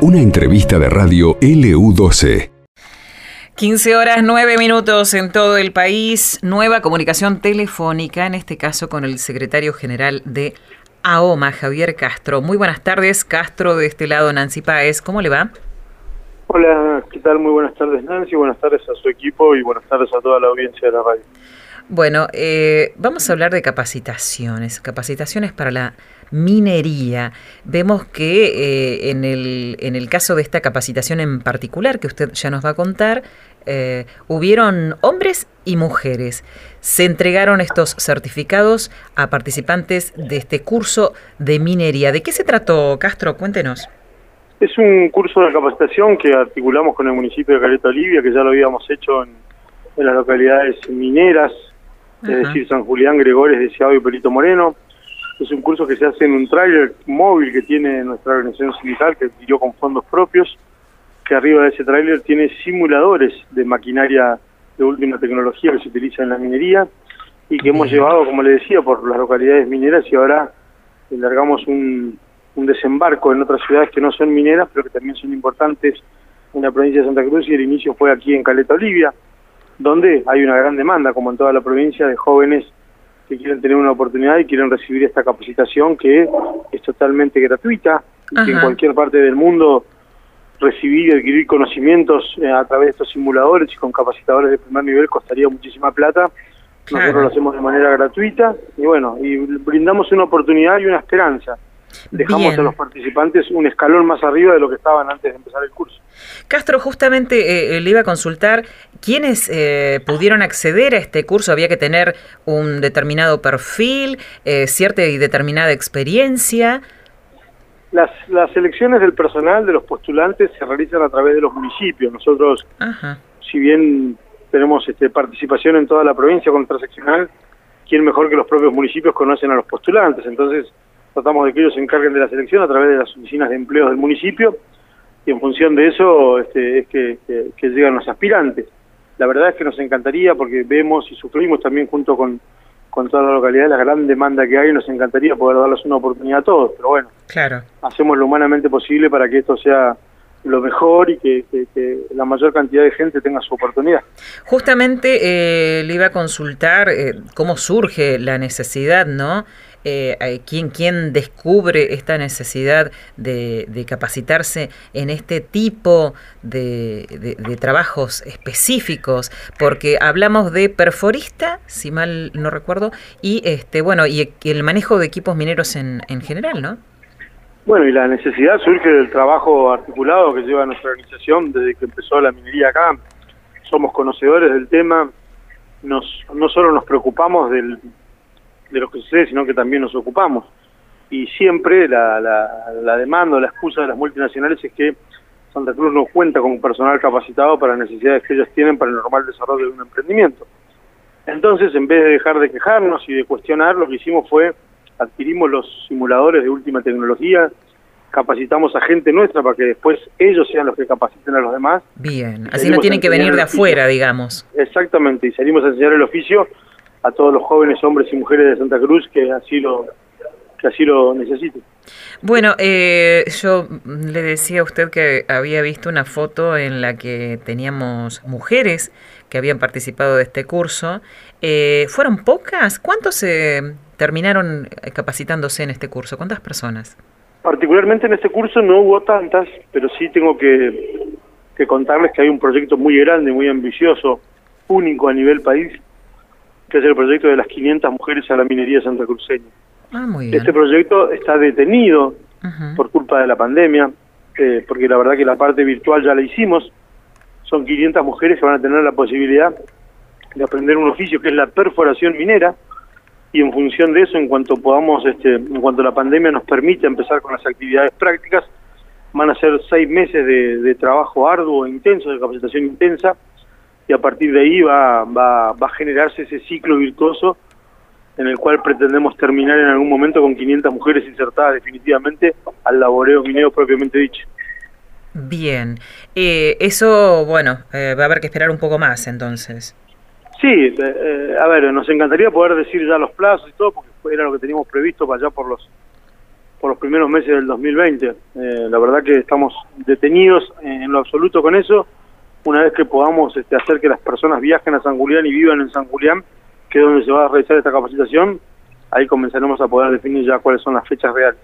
Una entrevista de radio LU12. 15 horas 9 minutos en todo el país. Nueva comunicación telefónica, en este caso con el secretario general de AOMA, Javier Castro. Muy buenas tardes, Castro, de este lado Nancy Páez. ¿Cómo le va? Hola, ¿qué tal? Muy buenas tardes Nancy, buenas tardes a su equipo y buenas tardes a toda la audiencia de la radio. Bueno, eh, vamos a hablar de capacitaciones, capacitaciones para la minería. Vemos que eh, en, el, en el caso de esta capacitación en particular, que usted ya nos va a contar, eh, hubieron hombres y mujeres. Se entregaron estos certificados a participantes de este curso de minería. ¿De qué se trató, Castro? Cuéntenos. Es un curso de capacitación que articulamos con el municipio de Caleta Olivia, que ya lo habíamos hecho en, en las localidades mineras, es decir, San Julián, Gregores, Deseado y Pelito Moreno. Es un curso que se hace en un tráiler móvil que tiene nuestra organización sindical, que adquirió con fondos propios, que arriba de ese tráiler tiene simuladores de maquinaria de última tecnología que se utiliza en la minería y que hemos llevado, como le decía, por las localidades mineras y ahora largamos un, un desembarco en otras ciudades que no son mineras, pero que también son importantes. En la provincia de Santa Cruz y el inicio fue aquí en Caleta Olivia, donde hay una gran demanda, como en toda la provincia, de jóvenes que quieren tener una oportunidad y quieren recibir esta capacitación que es totalmente gratuita y que en cualquier parte del mundo recibir y adquirir conocimientos eh, a través de estos simuladores y con capacitadores de primer nivel costaría muchísima plata. Nosotros lo hacemos de manera gratuita y bueno, y brindamos una oportunidad y una esperanza dejamos a los participantes un escalón más arriba de lo que estaban antes de empezar el curso. Castro, justamente eh, le iba a consultar quiénes eh, pudieron acceder a este curso. Había que tener un determinado perfil, eh, cierta y determinada experiencia. Las, las elecciones del personal de los postulantes se realizan a través de los municipios. Nosotros, si bien tenemos este, participación en toda la provincia con nuestra seccional, ¿quién mejor que los propios municipios conocen a los postulantes? Entonces, tratamos de que ellos se encarguen de la selección a través de las oficinas de empleo del municipio y en función de eso este, es que, llegan los aspirantes. La verdad es que nos encantaría porque vemos y sufrimos también junto con, con toda la localidad la gran demanda que hay y nos encantaría poder darles una oportunidad a todos, pero bueno, claro. hacemos lo humanamente posible para que esto sea lo mejor y que, la mayor cantidad de gente tenga su oportunidad. Justamente eh, le iba a consultar eh, cómo surge la necesidad, ¿no? Eh, ¿quién, quién descubre esta necesidad de, capacitarse en este tipo de, trabajos específicos, porque hablamos de perforista, si mal no recuerdo, y este bueno y el manejo de equipos mineros en, en general, ¿no? Bueno, y la necesidad surge del trabajo articulado que lleva nuestra organización desde que empezó la minería acá. Somos conocedores del tema, nos, no solo nos preocupamos del, de lo que sucede, sino que también nos ocupamos. Y siempre la, la, demanda o la excusa de las multinacionales es que Santa Cruz no cuenta con personal capacitado para las necesidades que ellos tienen para el normal desarrollo de un emprendimiento. Entonces, en vez de dejar de quejarnos y de cuestionar, lo que hicimos fue adquirimos los simuladores de última tecnología, capacitamos a gente nuestra para que después ellos sean los que capaciten a los demás. Bien, así no tienen que venir de afuera, digamos. Exactamente, y salimos a enseñar el oficio a todos los jóvenes hombres y mujeres de Santa Cruz que así lo que así lo necesiten. Bueno, eh, yo le decía a usted que había visto una foto en la que teníamos mujeres que habían participado de este curso. Eh, ¿Fueron pocas? ¿Cuántos se terminaron capacitándose en este curso? ¿Cuántas personas? Particularmente en este curso no hubo tantas, pero sí tengo que, que contarles que hay un proyecto muy grande, muy ambicioso, único a nivel país, que es el proyecto de las 500 mujeres a la minería Santa Cruceña. Ah, este proyecto está detenido por culpa de la pandemia, eh, porque la verdad que la parte virtual ya la hicimos. Son 500 mujeres que van a tener la posibilidad de aprender un oficio que es la perforación minera y en función de eso, en cuanto podamos, este, en cuanto la pandemia nos permite empezar con las actividades prácticas, van a ser seis meses de, de trabajo arduo e intenso, de capacitación intensa, y a partir de ahí va, va, va a generarse ese ciclo virtuoso en el cual pretendemos terminar en algún momento con 500 mujeres insertadas definitivamente al laboreo minero propiamente dicho. Bien, eh, eso, bueno, eh, va a haber que esperar un poco más entonces. Sí, eh, a ver, nos encantaría poder decir ya los plazos y todo, porque era lo que teníamos previsto para allá por los por los primeros meses del 2020. Eh, la verdad que estamos detenidos en lo absoluto con eso. Una vez que podamos este, hacer que las personas viajen a San Julián y vivan en San Julián, que es donde se va a realizar esta capacitación, ahí comenzaremos a poder definir ya cuáles son las fechas reales.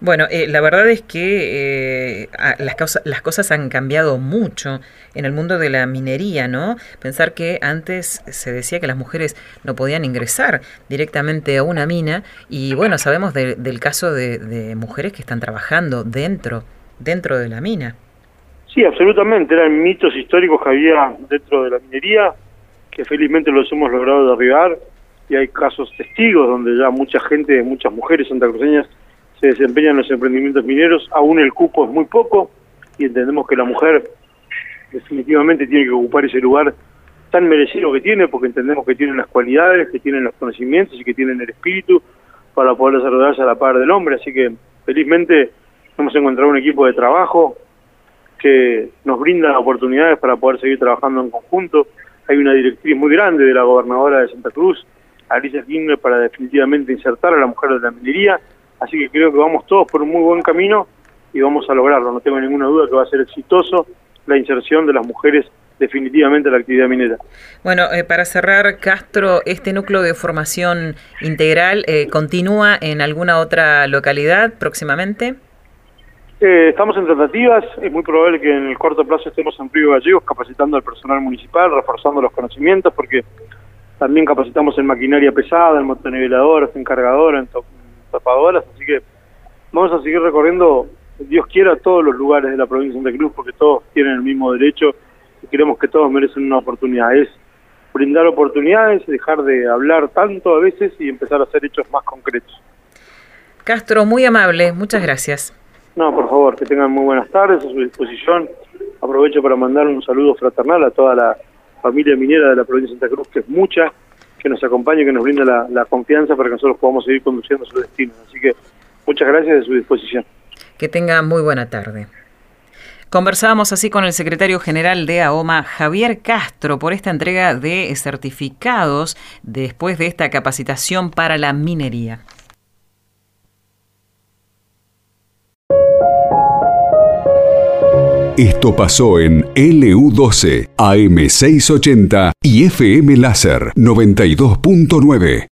Bueno, eh, la verdad es que eh, las, las cosas han cambiado mucho en el mundo de la minería, ¿no? Pensar que antes se decía que las mujeres no podían ingresar directamente a una mina y bueno, sabemos del caso de, mujeres que están trabajando dentro, dentro de la mina. Sí, absolutamente, eran mitos históricos que había dentro de la minería que felizmente los hemos logrado derribar. Y hay casos testigos donde ya mucha gente, muchas mujeres santacruceñas se desempeñan en los emprendimientos mineros, aún el cupo es muy poco y entendemos que la mujer definitivamente tiene que ocupar ese lugar tan merecido que tiene, porque entendemos que tienen las cualidades, que tienen los conocimientos y que tienen el espíritu para poder desarrollarse a la par del hombre. Así que felizmente hemos encontrado un equipo de trabajo que nos brinda oportunidades para poder seguir trabajando en conjunto. Hay una directriz muy grande de la gobernadora de Santa Cruz, Alicia Kirchner, para definitivamente insertar a la mujer de la minería Así que creo que vamos todos por un muy buen camino y vamos a lograrlo. No tengo ninguna duda que va a ser exitoso la inserción de las mujeres definitivamente en la actividad minera. Bueno, eh, para cerrar, Castro, ¿este núcleo de formación integral eh, continúa en alguna otra localidad próximamente? Eh, estamos en tratativas, es muy probable que en el corto plazo estemos en Río Gallegos capacitando al personal municipal, reforzando los conocimientos, porque también capacitamos en maquinaria pesada, en motoniveladoras, en cargadoras, en tapadoras, así que vamos a seguir recorriendo, Dios quiera, todos los lugares de la provincia de Santa Cruz, porque todos tienen el mismo derecho y creemos que todos merecen una oportunidad. Es brindar oportunidades, dejar de hablar tanto a veces y empezar a hacer hechos más concretos. Castro, muy amable, muchas gracias. No, por favor, que tengan muy buenas tardes a su disposición. Aprovecho para mandar un saludo fraternal a toda la familia minera de la provincia de Santa Cruz, que es mucha, que nos acompañe, que nos brinda la, confianza para que nosotros podamos seguir conduciendo su destino. Así que muchas gracias de su disposición. Que tenga muy buena tarde. Conversábamos así con el secretario general de AOMA, Javier Castro, por esta entrega de certificados después de esta capacitación para la minería. Esto pasó en LU12, AM680 y FM Láser 92.9.